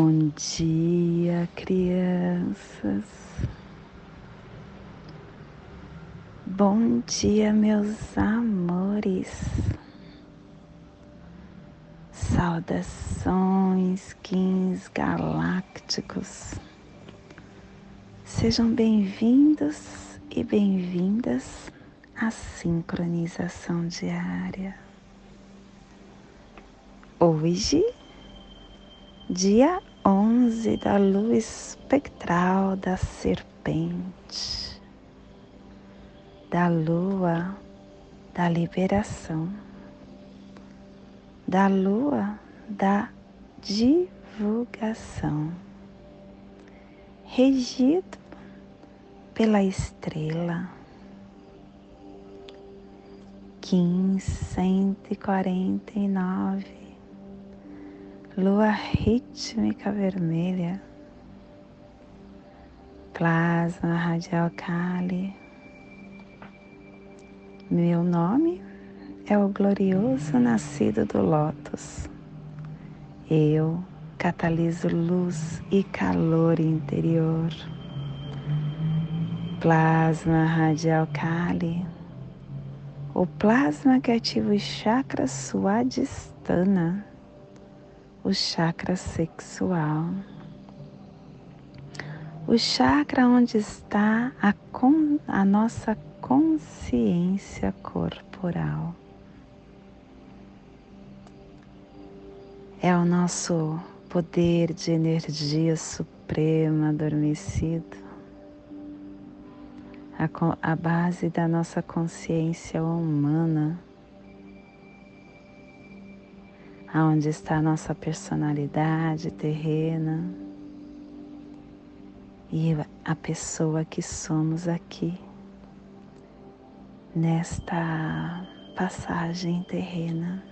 Bom dia, crianças. Bom dia, meus amores. Saudações, quins galácticos. Sejam bem-vindos e bem-vindas à sincronização diária. Hoje dia 11 da luz espectral da serpente, da lua da liberação, da lua da divulgação, regido pela estrela. 1549 lua rítmica vermelha, plasma radial Kali. Meu nome é o glorioso nascido do Lótus. Eu cataliso luz e calor interior. Plasma radial Kali. O plasma que ativa os chakras suadistana o chakra sexual. O chakra onde está a, con, a nossa consciência corporal. É o nosso poder de energia suprema adormecido, a, a base da nossa consciência humana aonde está a nossa personalidade terrena e a pessoa que somos aqui nesta passagem terrena.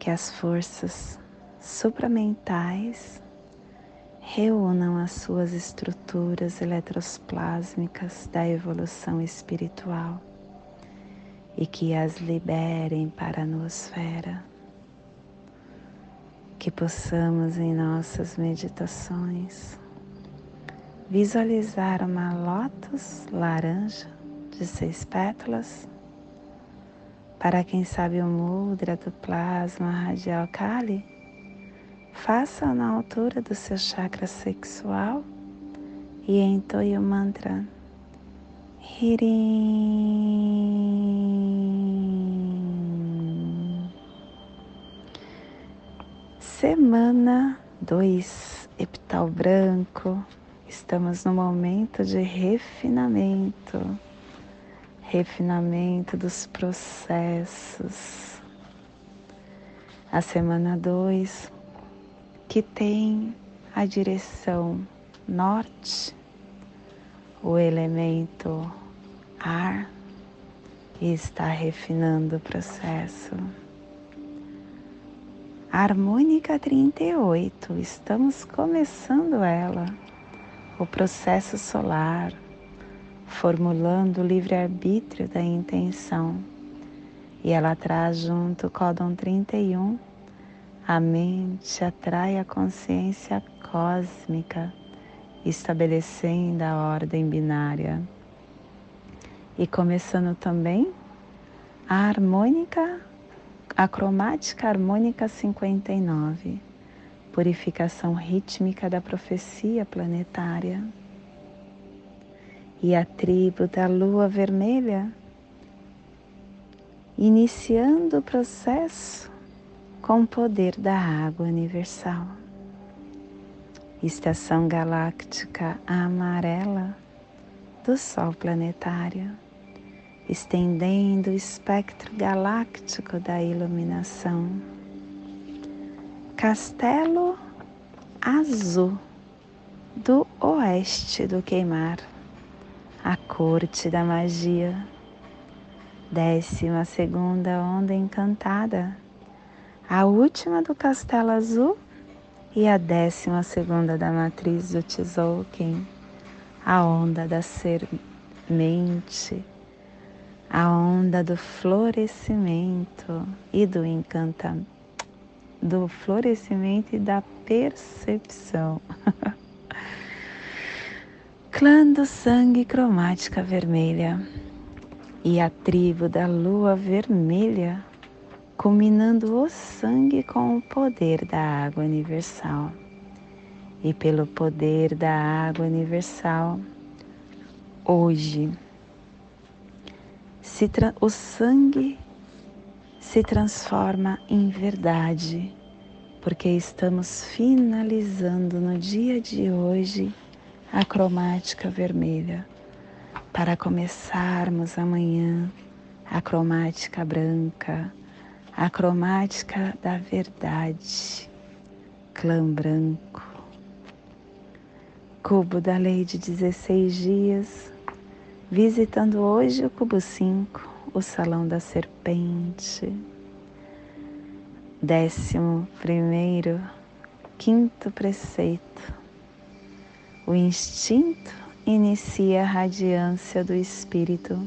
Que as forças supramentais reúnam as suas estruturas eletrosplásmicas da evolução espiritual e que as liberem para a nosfera. Que possamos em nossas meditações visualizar uma lótus laranja de seis pétalas. Para quem sabe o mudra do plasma radial Kali, faça na altura do seu chakra sexual e entoie o mantra Hirim. Semana 2, epital branco. Estamos no momento de refinamento, refinamento dos processos. A semana 2, que tem a direção norte, o elemento ar e está refinando o processo. Harmônica 38, estamos começando ela, o processo solar, formulando o livre-arbítrio da intenção. E ela traz junto o códon 31, a mente atrai a consciência cósmica, estabelecendo a ordem binária. E começando também a harmônica, a cromática harmônica 59, purificação rítmica da profecia planetária. E a tribo da lua vermelha, iniciando o processo com o poder da água universal. Estação galáctica amarela do Sol planetário estendendo o espectro galáctico da iluminação. Castelo Azul do oeste do queimar, a corte da magia. Décima segunda onda encantada, a última do Castelo Azul e a décima segunda da matriz do Tzolk'in, a onda da semente a onda do florescimento e do encantamento. do florescimento e da percepção. Clã do sangue cromática vermelha e a tribo da lua vermelha, combinando o sangue com o poder da água universal. E pelo poder da água universal, hoje, o sangue se transforma em verdade, porque estamos finalizando no dia de hoje a cromática vermelha. Para começarmos amanhã a cromática branca, a cromática da verdade, clã branco. Cubo da lei de 16 dias, visitando hoje o cubo 5, o salão da serpente. Décimo primeiro, quinto preceito. O instinto inicia a radiância do espírito.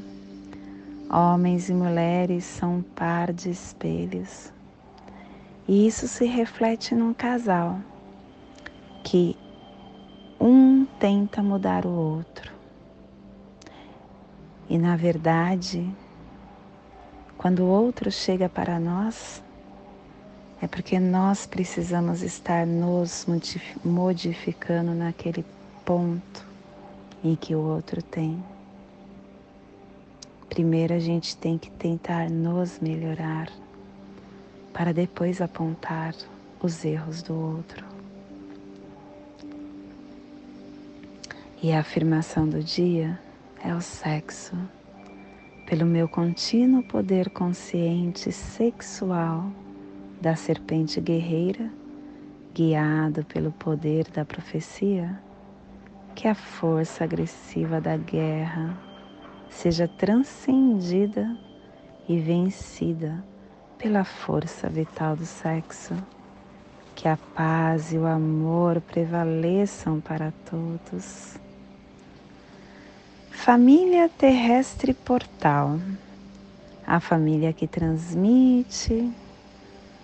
Homens e mulheres são um par de espelhos. E isso se reflete num casal que um tenta mudar o outro. E na verdade, quando o outro chega para nós, é porque nós precisamos estar nos modificando naquele ponto em que o outro tem. Primeiro a gente tem que tentar nos melhorar para depois apontar os erros do outro. E a afirmação do dia é o sexo. Pelo meu contínuo poder consciente sexual da serpente guerreira, guiado pelo poder da profecia, que a força agressiva da guerra seja transcendida e vencida pela força vital do sexo, que a paz e o amor prevaleçam para todos Família terrestre portal, a família que transmite,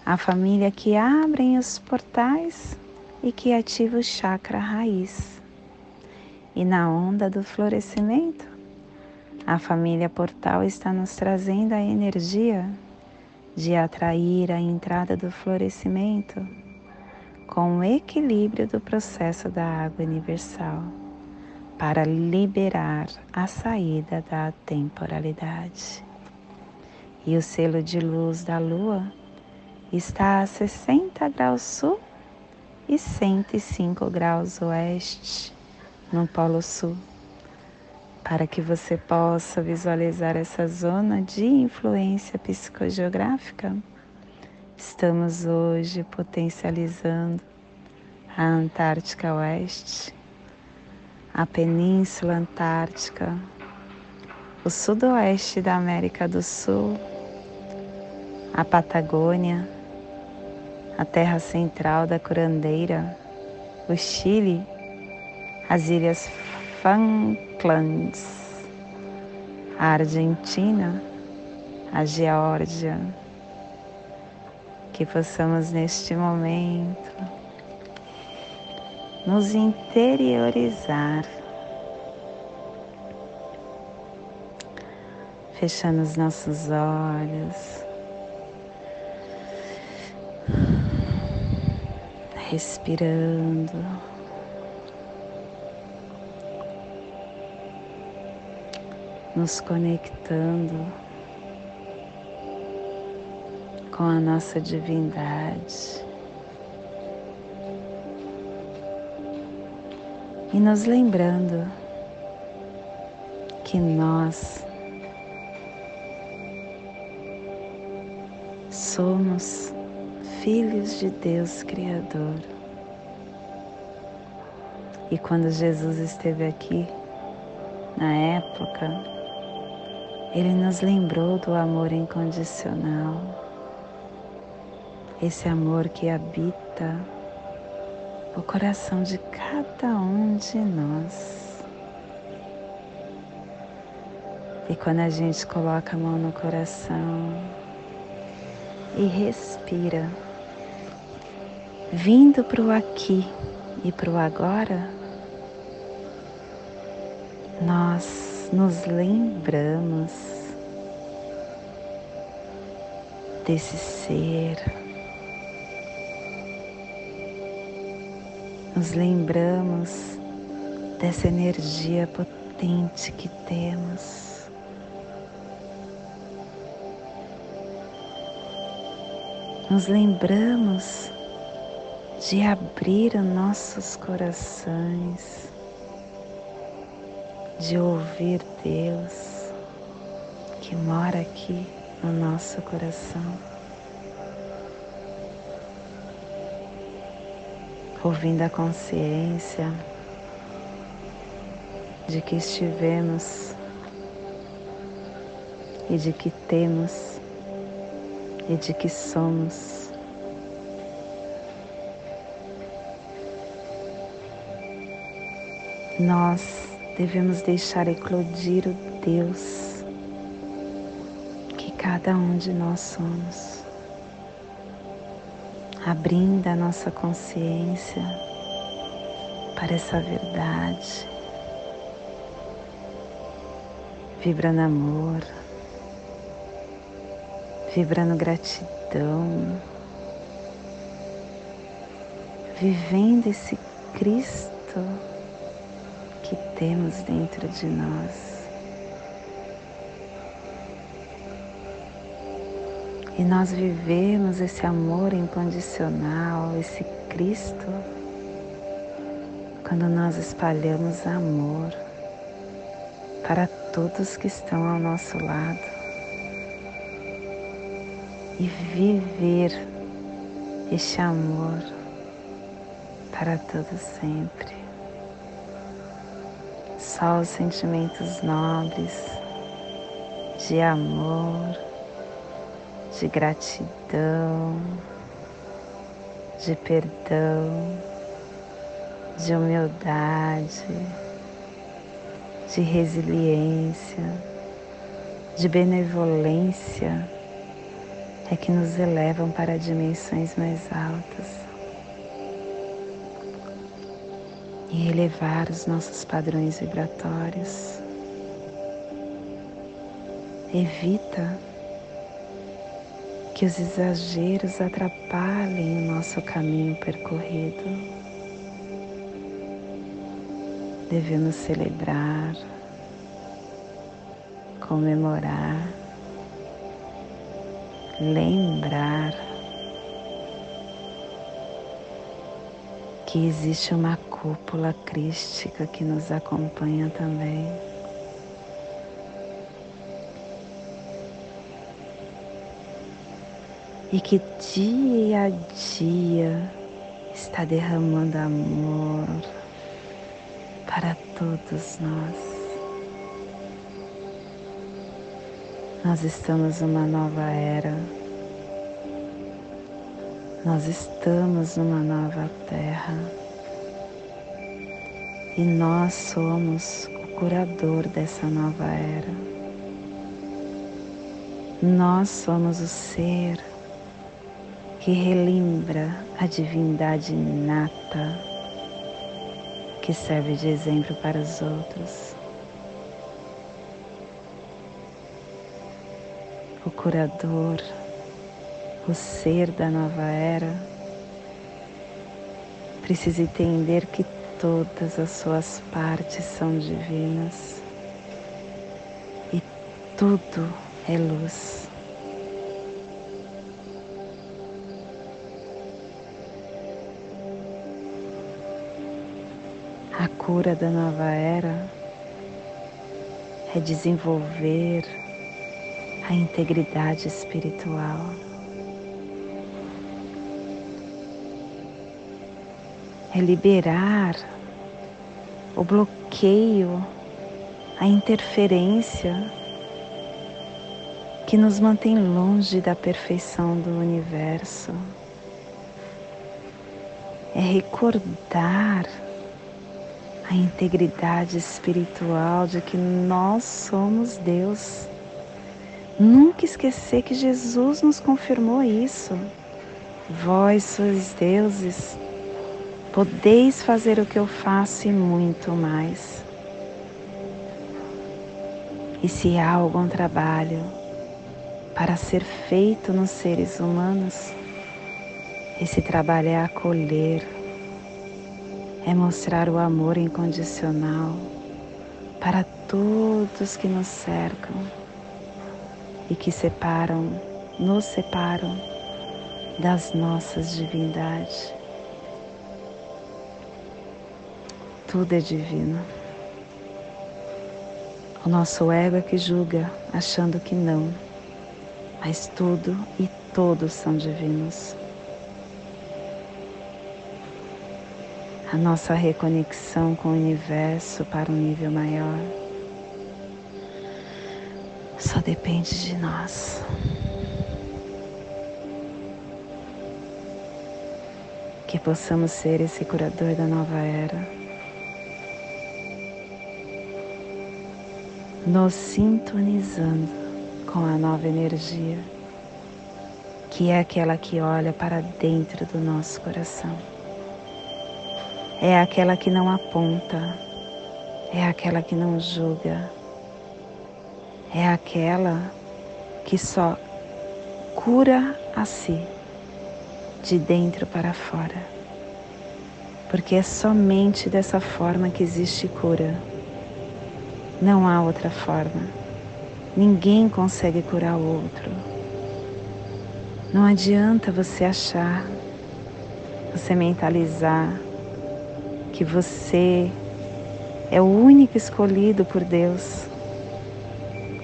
a família que abre os portais e que ativa o chakra raiz. E na onda do florescimento, a família portal está nos trazendo a energia de atrair a entrada do florescimento com o equilíbrio do processo da água universal para liberar a saída da temporalidade. E o selo de luz da Lua está a 60 graus sul e 105 graus oeste no Polo Sul, para que você possa visualizar essa zona de influência psicogeográfica. Estamos hoje potencializando a Antártica Oeste a Península Antártica, o sudoeste da América do Sul, a Patagônia, a terra central da Curandeira, o Chile, as Ilhas Falklands, a Argentina, a Geórgia, que possamos neste momento nos interiorizar, fechando os nossos olhos, respirando. Nos conectando com a nossa divindade. E nos lembrando que nós somos filhos de Deus Criador. E quando Jesus esteve aqui, na época, ele nos lembrou do amor incondicional, esse amor que habita o coração de cada um de nós. E quando a gente coloca a mão no coração e respira, vindo para o aqui e para o agora, nós nos lembramos desse ser, nos lembramos dessa energia potente que temos. Nos lembramos de abrir os nossos corações, de ouvir Deus que mora aqui no nosso coração. Ouvindo a consciência de que estivemos e de que temos e de que somos. Nós devemos deixar eclodir o Deus que cada um de nós somos, abrindo a nossa consciência para essa verdade, vibrando amor, vibrando gratidão, vivendo esse Cristo que temos dentro de nós. E nós vivemos esse amor incondicional, esse Cristo, quando nós espalhamos amor para todos que estão ao nosso lado. E viver este amor para todo sempre. Só os sentimentos nobres de amor, de gratidão, de perdão, de humildade, de resiliência, de benevolência é que nos elevam para dimensões mais altas. e elevar os nossos padrões vibratórios. Evita que os exageros atrapalhem o nosso caminho percorrido. Devemos celebrar, comemorar, lembrar que existe uma cúpula crística que nos acompanha também. E que dia a dia está derramando amor para todos nós. Nós estamos numa nova era. Nós estamos numa nova terra. E nós somos o curador dessa nova era. Nós somos o ser que relembra a divindade inata que serve de exemplo para os outros. O curador, o ser da nova era, precisa entender que todas as suas partes são divinas e tudo é luz. A cura da nova era é desenvolver a integridade espiritual. é liberar o bloqueio, a interferência que nos mantém longe da perfeição do universo. É recordar a integridade espiritual de que nós somos Deus. Nunca esquecer que Jesus nos confirmou isso. Vós sois deuses, podeis fazer o que eu faço e muito mais. E se há algum trabalho para ser feito nos seres humanos, esse trabalho é acolher, é mostrar o amor incondicional para todos que nos cercam e que separam, nos separam das nossas divindades. Tudo é divino. O nosso ego é que julga, achando que não, mas tudo e todos são divinos. A nossa reconexão com o universo para um nível maior só depende de nós. Que possamos ser esse curador da nova era. Nos sintonizando com a nova energia, que é aquela que olha para dentro do nosso coração. É aquela que não aponta, é aquela que não julga é aquela que só cura a si, de dentro para fora. Porque é somente dessa forma que existe cura. Não há outra forma. Ninguém consegue curar o outro. Não adianta você achar, você mentalizar que você é o único escolhido por Deus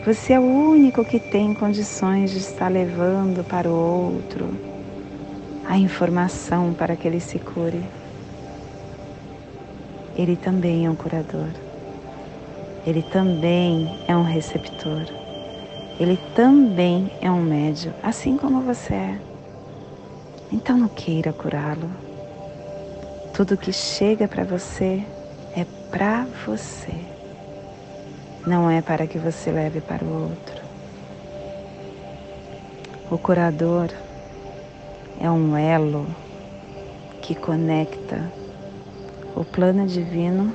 você é o único que tem condições de estar levando para o outro a informação para que ele se cure. Ele também é um curador. Ele também é um receptor. Ele também é um médio, assim como você é. Então não queira curá-lo. Tudo que chega para você é para você não é para que você leve para o outro. O curador é um elo que conecta o plano divino,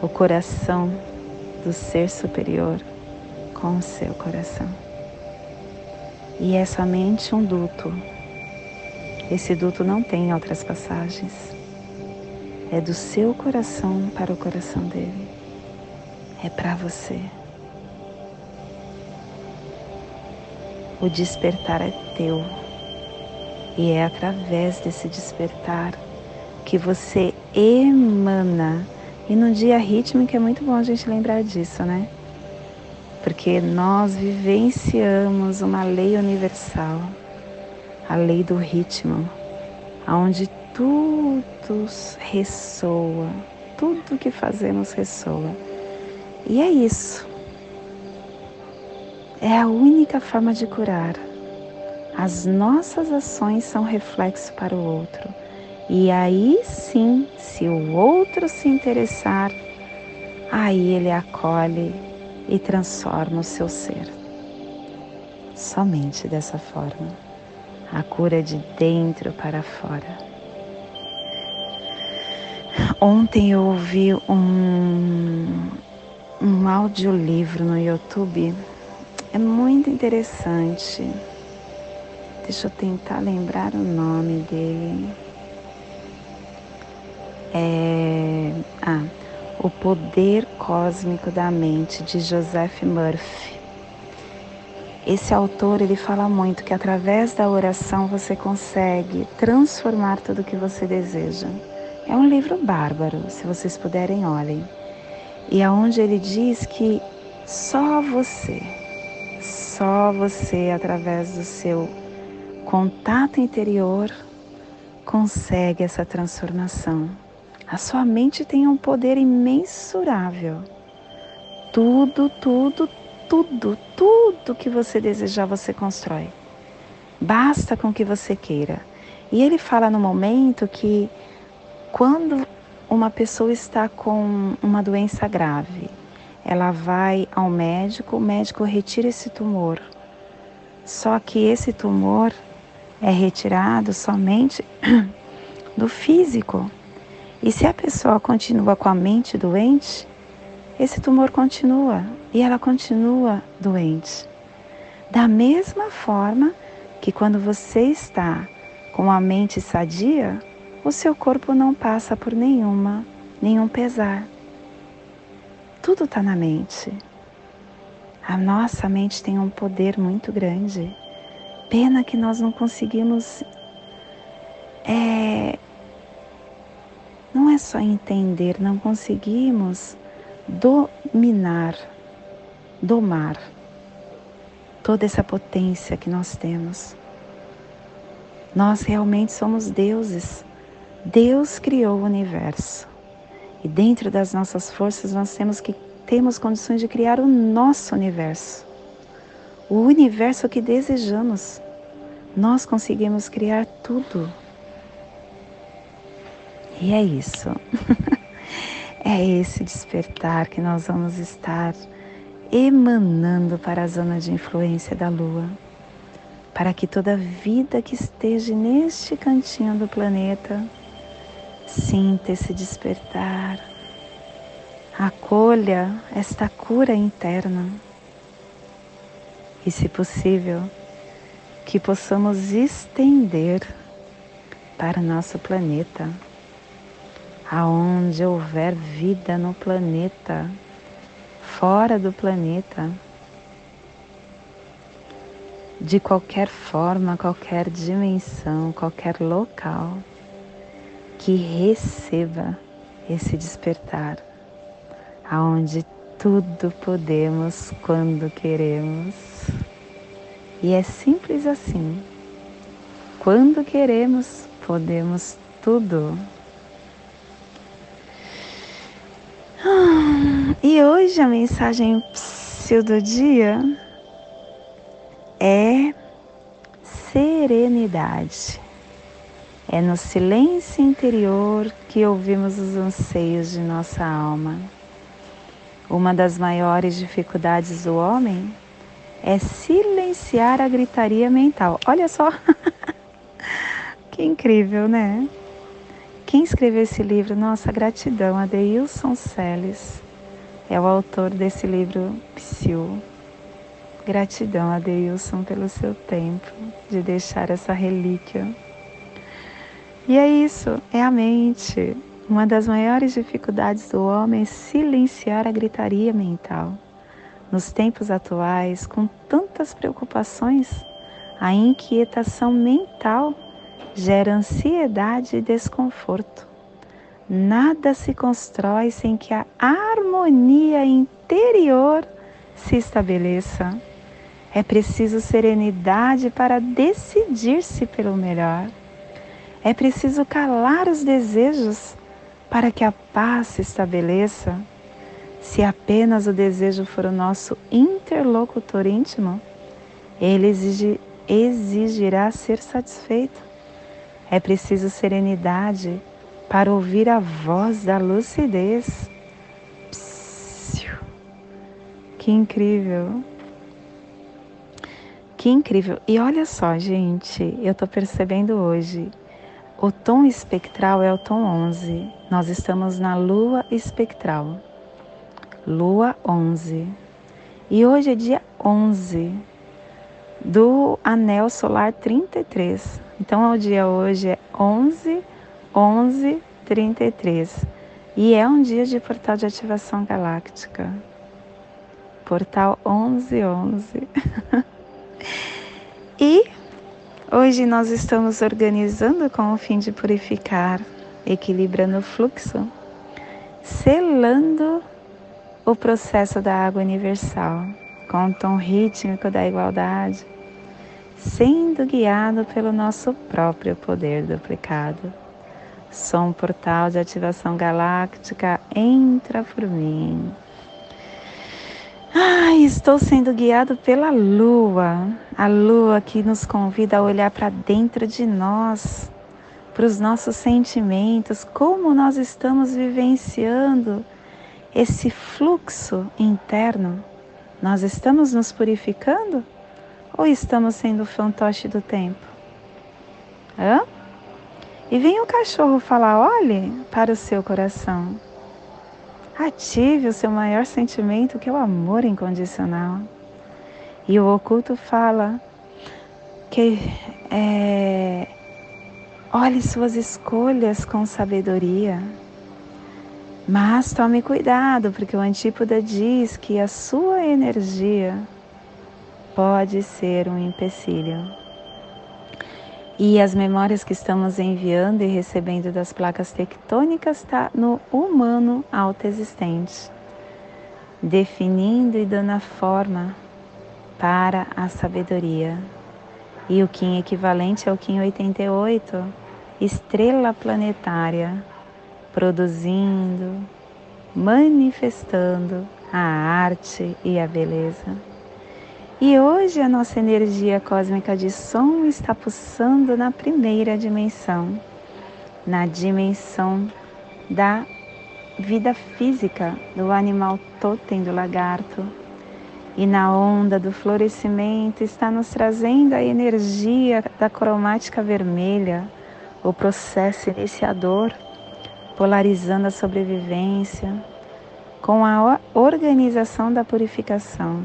o coração do ser superior com o seu coração. E é somente um duto. Esse duto não tem outras passagens. É do seu coração para o coração dele é para você. O despertar é teu. E é através desse despertar que você emana. E no dia rítmico é muito bom a gente lembrar disso, né? Porque nós vivenciamos uma lei universal, a lei do ritmo, aonde tudo ressoa, tudo que fazemos ressoa. E é isso. É a única forma de curar. As nossas ações são reflexo para o outro. E aí sim, se o outro se interessar, aí ele acolhe e transforma o seu ser. Somente dessa forma. A cura de dentro para fora. Ontem eu ouvi um, um audiolivro no YouTube. É muito interessante. Deixa eu tentar lembrar o nome dele. É, ah, O Poder Cósmico da Mente, de Joseph Murphy. Esse autor ele fala muito que através da oração você consegue transformar tudo o que você deseja. É um livro bárbaro, se vocês puderem, olhem e aonde ele diz que só você, só você através do seu contato interior consegue essa transformação. A sua mente tem um poder imensurável. Tudo, tudo, tudo, tudo que você desejar você constrói. Basta com que você queira. E ele fala no momento que quando uma pessoa está com uma doença grave, ela vai ao médico, o médico retira esse tumor. Só que esse tumor é retirado somente do físico. E se a pessoa continua com a mente doente, esse tumor continua e ela continua doente. Da mesma forma que quando você está com a mente sadia, o seu corpo não passa por nenhuma, nenhum pesar. Tudo está na mente. A nossa mente tem um poder muito grande. Pena que nós não conseguimos. É, não é só entender, não conseguimos dominar, domar toda essa potência que nós temos. Nós realmente somos deuses. Deus criou o universo. E dentro das nossas forças nós temos que temos condições de criar o nosso universo. O universo que desejamos. Nós conseguimos criar tudo. E é isso. é esse despertar que nós vamos estar emanando para a zona de influência da Lua, para que toda vida que esteja neste cantinho do planeta sinta esse despertar acolha esta cura interna. E, se possível, que possamos estender para nosso planeta, aonde houver vida no planeta, fora do planeta, de qualquer forma, qualquer dimensão, qualquer local, que receba esse despertar aonde tudo podemos quando queremos. E é simples assim. Quando queremos, podemos tudo. E hoje a mensagem do dia é serenidade. É no silêncio interior que ouvimos os anseios de nossa alma. Uma das maiores dificuldades do homem é silenciar a gritaria mental. Olha só, que incrível, né? Quem escreveu esse livro? Nossa, gratidão, Adeilson Celes. É o autor desse livro Psiu. Gratidão, Adeilson, pelo seu tempo de deixar essa relíquia. E é isso, é a mente, uma das maiores dificuldades do homem é silenciar a gritaria mental. Nos tempos atuais, com tantas preocupações, a inquietação mental gera ansiedade e desconforto. Nada se constrói sem que a harmonia interior se estabeleça. É preciso serenidade para decidir-se pelo melhor. É preciso calar os desejos para que a paz se estabeleça, se apenas o desejo for o nosso interlocutor íntimo, ele exigirá ser satisfeito. É preciso serenidade para ouvir a voz da lucidez. Psiu. Que incrível! Que incrível! E olha só, gente, eu estou percebendo hoje o tom espectral é o tom 11. Nós estamos na lua espectral. Lua 11. E hoje é dia 11 do anel solar 33. Então, o dia hoje é 11, 11, 33. E é um dia de portal de ativação galáctica. Portal 11, 11. e Hoje nós estamos organizando com o fim de purificar, equilibrando o fluxo, selando o processo da água universal com o tom rítmico da igualdade, sendo guiado pelo nosso próprio poder duplicado. Som portal de ativação galáctica entra por mim. Ai, estou sendo guiado pela lua, a lua que nos convida a olhar para dentro de nós, para os nossos sentimentos, como nós estamos vivenciando esse fluxo interno. Nós estamos nos purificando ou estamos sendo fantoche do tempo? Hã? E vem o cachorro falar: olhe para o seu coração. Ative o seu maior sentimento, que é o amor incondicional. E o oculto fala que é, olhe suas escolhas com sabedoria. Mas tome cuidado, porque o antípoda diz que a sua energia pode ser um empecilho. E as memórias que estamos enviando e recebendo das placas tectônicas está no humano autoexistente, definindo e dando a forma para a sabedoria. E o Kim equivalente ao Kim 88, estrela planetária, produzindo, manifestando a arte e a beleza. E hoje a nossa energia cósmica de som está pulsando na primeira dimensão, na dimensão da vida física do animal totem do lagarto. E na onda do florescimento está nos trazendo a energia da cromática vermelha, o processo iniciador, polarizando a sobrevivência com a organização da purificação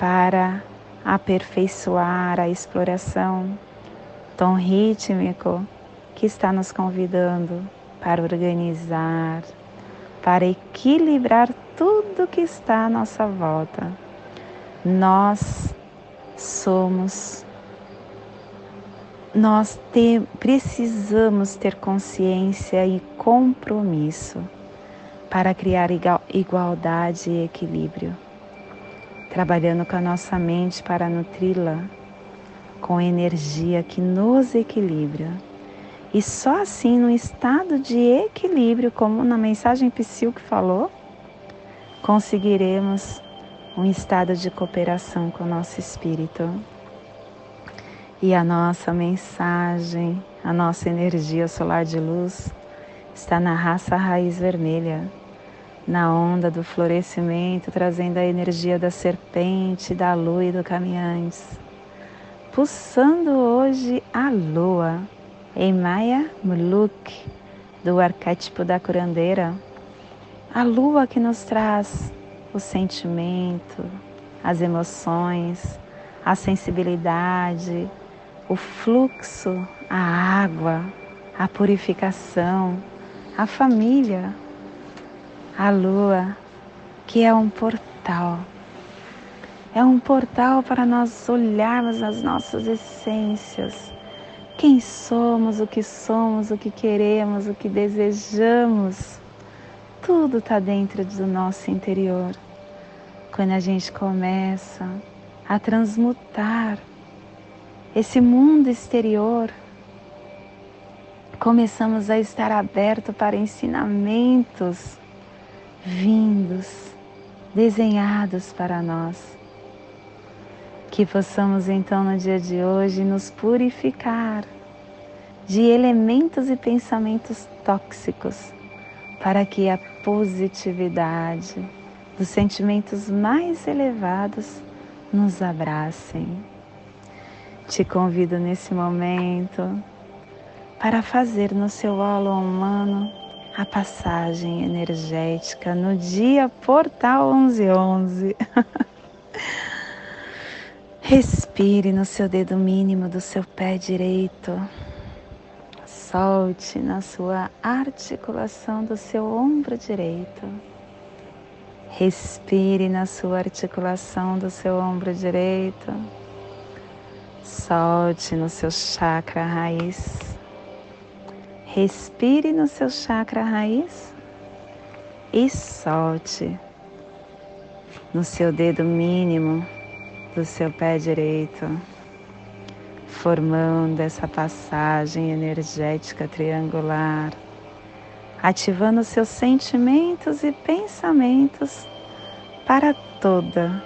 para aperfeiçoar a exploração, tom rítmico que está nos convidando para organizar, para equilibrar tudo que está à nossa volta. Nós somos, nós te, precisamos ter consciência e compromisso para criar igualdade e equilíbrio trabalhando com a nossa mente para nutri-la com energia que nos equilibra. E só assim, no estado de equilíbrio, como na mensagem Psyu que falou, conseguiremos um estado de cooperação com o nosso espírito. E a nossa mensagem, a nossa energia solar de luz está na raça raiz vermelha na onda do florescimento, trazendo a energia da serpente, da lua e do caminhantes. Pulsando hoje a lua em Maya Muluk, do arquétipo da curandeira. A lua que nos traz o sentimento, as emoções, a sensibilidade, o fluxo, a água, a purificação, a família, a lua, que é um portal. É um portal para nós olharmos as nossas essências. Quem somos, o que somos, o que queremos, o que desejamos. Tudo está dentro do nosso interior. Quando a gente começa a transmutar esse mundo exterior, começamos a estar aberto para ensinamentos vindos, desenhados para nós. Que possamos então no dia de hoje nos purificar de elementos e pensamentos tóxicos, para que a positividade dos sentimentos mais elevados nos abracem. Te convido nesse momento para fazer no seu holo humano a passagem energética no dia Portal 1111. Respire no seu dedo mínimo do seu pé direito. Solte na sua articulação do seu ombro direito. Respire na sua articulação do seu ombro direito. Solte no seu chakra raiz. Respire no seu chakra raiz e solte no seu dedo mínimo do seu pé direito, formando essa passagem energética triangular, ativando seus sentimentos e pensamentos para toda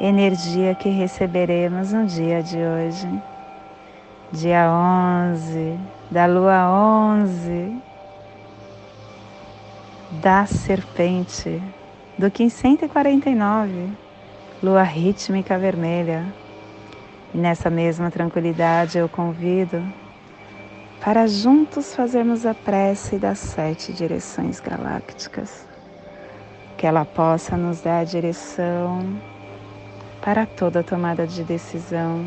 energia que receberemos no dia de hoje dia 11, da lua 11, da serpente, do Kim 149, lua rítmica vermelha. E nessa mesma tranquilidade eu convido para juntos fazermos a prece das sete direções galácticas, que ela possa nos dar a direção para toda tomada de decisão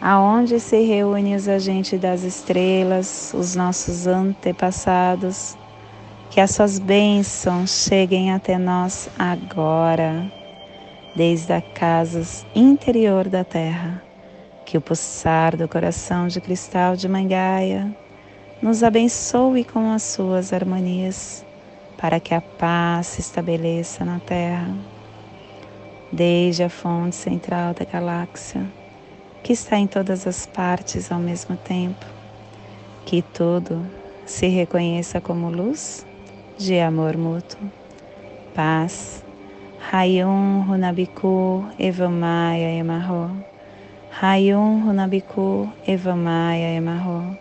aonde se reúnem os agentes das estrelas, os nossos antepassados, que as suas bênçãos cheguem até nós agora, desde a casa interior da terra, que o pulsar do coração de cristal de Mangaia nos abençoe com as suas harmonias, para que a paz se estabeleça na terra, desde a fonte central da galáxia que está em todas as partes ao mesmo tempo, que tudo se reconheça como luz de amor mútuo, paz. Hayum Runabiku Evamaya Emarro. Hayum Runabiku Evamaya Emarro.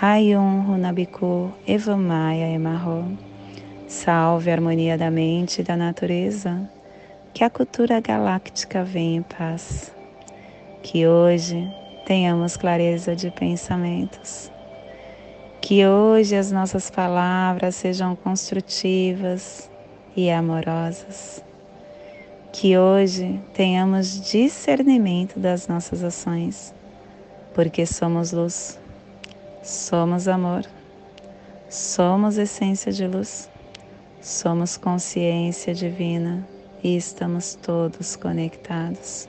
Hayum Runabiku Evamaya Emarro. Salve a harmonia da mente e da natureza. Que a cultura galáctica venha em paz que hoje tenhamos clareza de pensamentos. Que hoje as nossas palavras sejam construtivas e amorosas. Que hoje tenhamos discernimento das nossas ações, porque somos luz, somos amor, somos essência de luz, somos consciência divina e estamos todos conectados